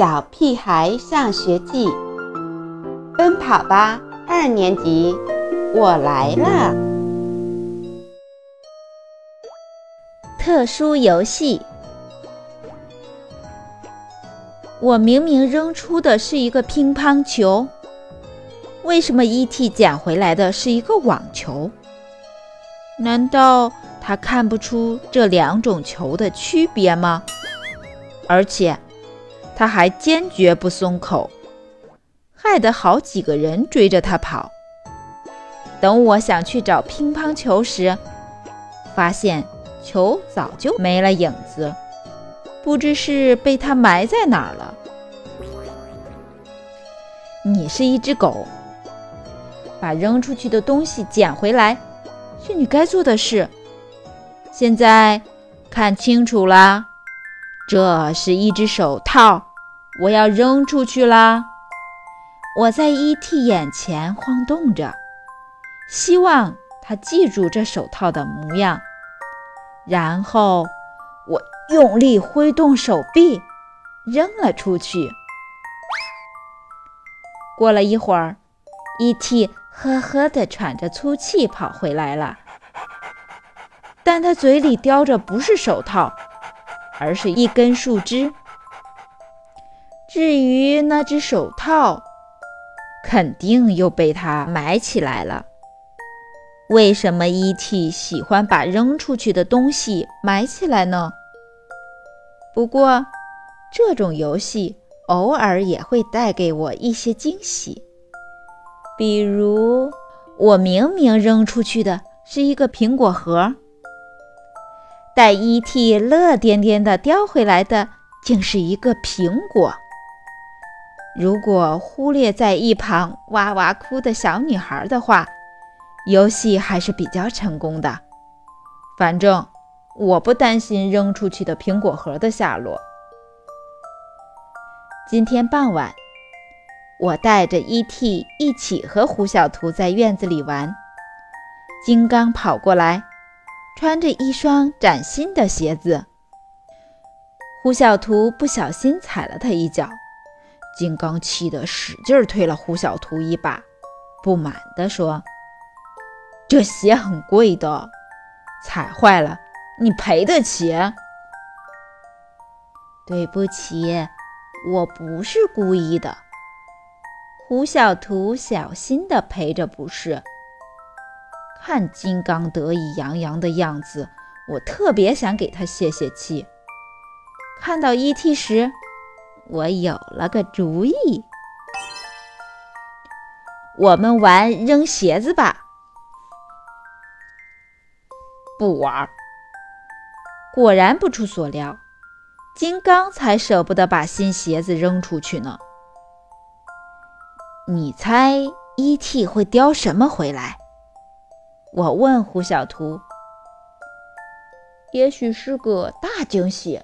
小屁孩上学记》，奔跑吧二年级，我来了。特殊游戏，我明明扔出的是一个乒乓球，为什么 E.T. 捡回来的是一个网球？难道他看不出这两种球的区别吗？而且。他还坚决不松口，害得好几个人追着他跑。等我想去找乒乓球时，发现球早就没了影子，不知是被他埋在哪儿了。你是一只狗，把扔出去的东西捡回来，是你该做的事。现在看清楚啦，这是一只手套。我要扔出去啦！我在 E.T. 眼前晃动着，希望他记住这手套的模样。然后我用力挥动手臂，扔了出去。过了一会儿，E.T. 呵呵地喘着粗气跑回来了，但他嘴里叼着不是手套，而是一根树枝。至于那只手套，肯定又被他埋起来了。为什么 E.T. 喜欢把扔出去的东西埋起来呢？不过，这种游戏偶尔也会带给我一些惊喜。比如，我明明扔出去的是一个苹果核，但 E.T. 乐颠颠地叼回来的，竟是一个苹果。如果忽略在一旁哇哇哭的小女孩的话，游戏还是比较成功的。反正我不担心扔出去的苹果核的下落。今天傍晚，我带着 E.T. 一起和胡小图在院子里玩。金刚跑过来，穿着一双崭新的鞋子。胡小图不小心踩了他一脚。金刚气得使劲推了胡小图一把，不满地说：“这鞋很贵的，踩坏了你赔得起？”“对不起，我不是故意的。”胡小图小心地赔着不是。看金刚得意洋洋的样子，我特别想给他泄泄气。看到 E.T. 时。我有了个主意，我们玩扔鞋子吧。不玩。果然不出所料，金刚才舍不得把新鞋子扔出去呢。你猜 E.T. 会叼什么回来？我问胡小图。也许是个大惊喜。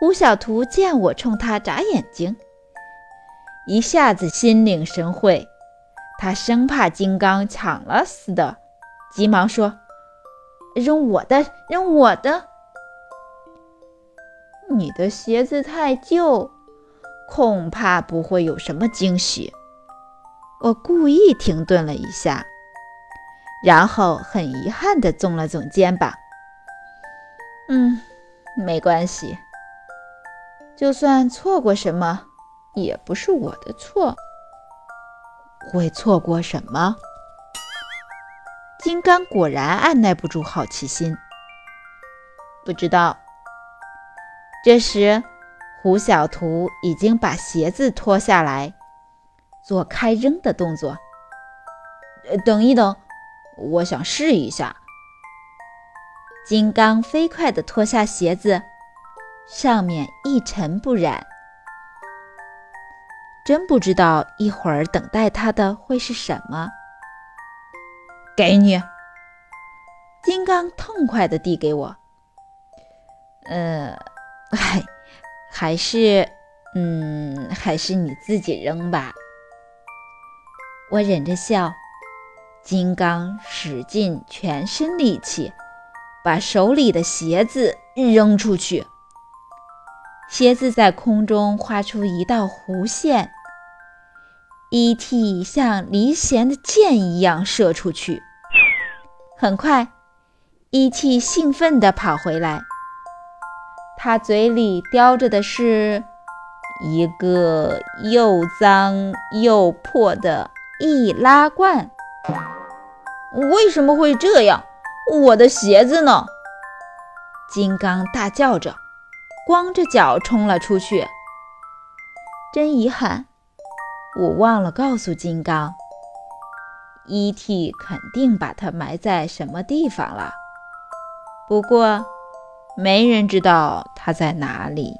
胡小图见我冲他眨眼睛，一下子心领神会。他生怕金刚抢了似的，急忙说：“扔我的，扔我的！你的鞋子太旧，恐怕不会有什么惊喜。”我故意停顿了一下，然后很遗憾地耸了耸肩膀：“嗯，没关系。”就算错过什么，也不是我的错。会错过什么？金刚果然按耐不住好奇心。不知道。这时，胡小图已经把鞋子脱下来，做开扔的动作。等一等，我想试一下。金刚飞快地脱下鞋子。上面一尘不染，真不知道一会儿等待他的会是什么。给你，金刚痛快的递给我。呃，嗨，还是，嗯，还是你自己扔吧。我忍着笑。金刚使尽全身力气，把手里的鞋子扔出去。鞋子在空中画出一道弧线。E.T. 像离弦的箭一样射出去。很快，E.T. 兴奋地跑回来，他嘴里叼着的是一个又脏又破的易拉罐。为什么会这样？我的鞋子呢？金刚大叫着，光着脚冲了出去。真遗憾。我忘了告诉金刚，E.T. 肯定把它埋在什么地方了。不过，没人知道它在哪里。